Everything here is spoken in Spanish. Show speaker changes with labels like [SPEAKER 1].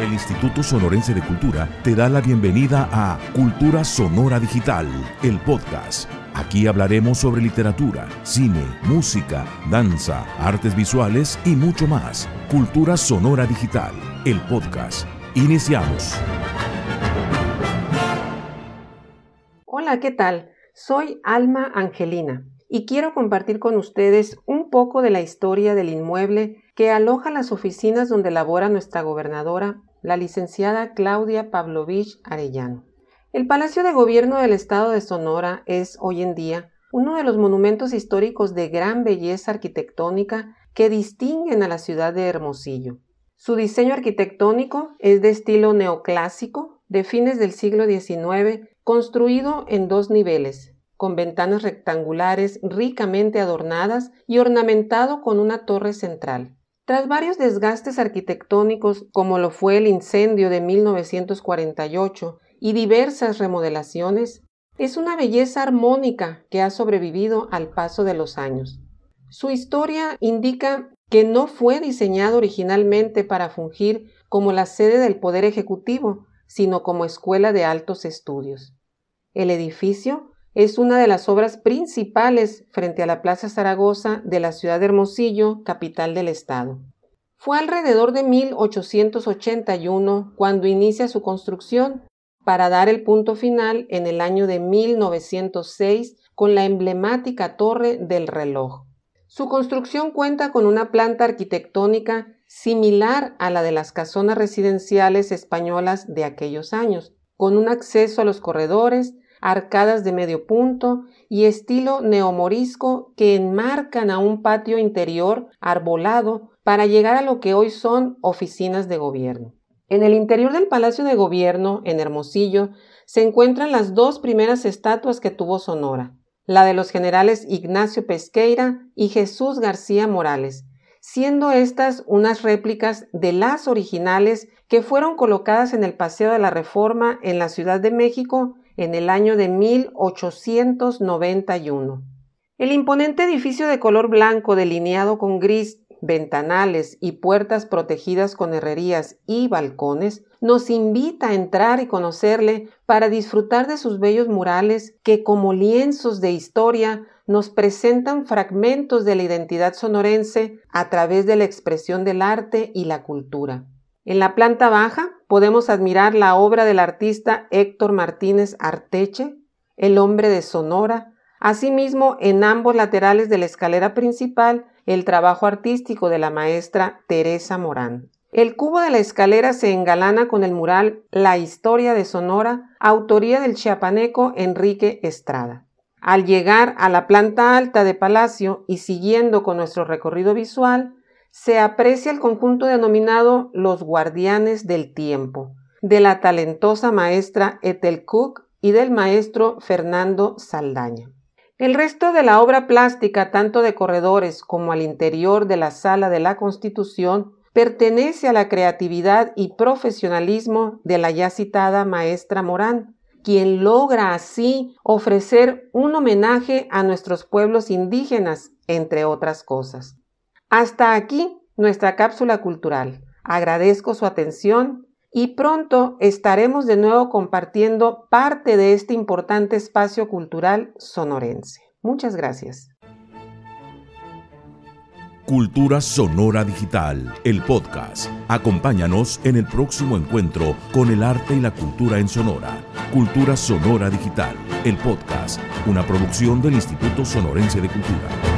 [SPEAKER 1] El Instituto Sonorense de Cultura te da la bienvenida a Cultura Sonora Digital, el podcast. Aquí hablaremos sobre literatura, cine, música, danza, artes visuales y mucho más. Cultura Sonora Digital, el podcast. Iniciamos.
[SPEAKER 2] Hola, ¿qué tal? Soy Alma Angelina y quiero compartir con ustedes un poco de la historia del inmueble que aloja las oficinas donde labora nuestra gobernadora, la licenciada Claudia Pavlovich Arellano. El Palacio de Gobierno del Estado de Sonora es hoy en día uno de los monumentos históricos de gran belleza arquitectónica que distinguen a la ciudad de Hermosillo. Su diseño arquitectónico es de estilo neoclásico de fines del siglo XIX, construido en dos niveles, con ventanas rectangulares ricamente adornadas y ornamentado con una torre central. Tras varios desgastes arquitectónicos, como lo fue el incendio de 1948 y diversas remodelaciones, es una belleza armónica que ha sobrevivido al paso de los años. Su historia indica que no fue diseñado originalmente para fungir como la sede del Poder Ejecutivo, sino como escuela de altos estudios. El edificio es una de las obras principales frente a la Plaza Zaragoza de la ciudad de Hermosillo, capital del estado. Fue alrededor de 1881 cuando inicia su construcción para dar el punto final en el año de 1906 con la emblemática Torre del Reloj. Su construcción cuenta con una planta arquitectónica similar a la de las casonas residenciales españolas de aquellos años, con un acceso a los corredores, arcadas de medio punto y estilo neomorisco que enmarcan a un patio interior arbolado para llegar a lo que hoy son oficinas de gobierno. En el interior del Palacio de Gobierno, en Hermosillo, se encuentran las dos primeras estatuas que tuvo Sonora, la de los generales Ignacio Pesqueira y Jesús García Morales, siendo estas unas réplicas de las originales que fueron colocadas en el Paseo de la Reforma en la Ciudad de México en el año de 1891. El imponente edificio de color blanco delineado con gris, ventanales y puertas protegidas con herrerías y balcones nos invita a entrar y conocerle para disfrutar de sus bellos murales que como lienzos de historia nos presentan fragmentos de la identidad sonorense a través de la expresión del arte y la cultura. En la planta baja podemos admirar la obra del artista Héctor Martínez Arteche, El hombre de Sonora, asimismo en ambos laterales de la escalera principal el trabajo artístico de la maestra Teresa Morán. El cubo de la escalera se engalana con el mural La historia de Sonora, autoría del chiapaneco Enrique Estrada. Al llegar a la planta alta de Palacio y siguiendo con nuestro recorrido visual, se aprecia el conjunto denominado Los Guardianes del Tiempo, de la talentosa maestra Ethel Cook y del maestro Fernando Saldaña. El resto de la obra plástica, tanto de corredores como al interior de la sala de la Constitución, pertenece a la creatividad y profesionalismo de la ya citada maestra Morán, quien logra así ofrecer un homenaje a nuestros pueblos indígenas, entre otras cosas. Hasta aquí nuestra cápsula cultural. Agradezco su atención y pronto estaremos de nuevo compartiendo parte de este importante espacio cultural sonorense. Muchas gracias.
[SPEAKER 1] Cultura Sonora Digital, el podcast. Acompáñanos en el próximo encuentro con el arte y la cultura en Sonora. Cultura Sonora Digital, el podcast, una producción del Instituto Sonorense de Cultura.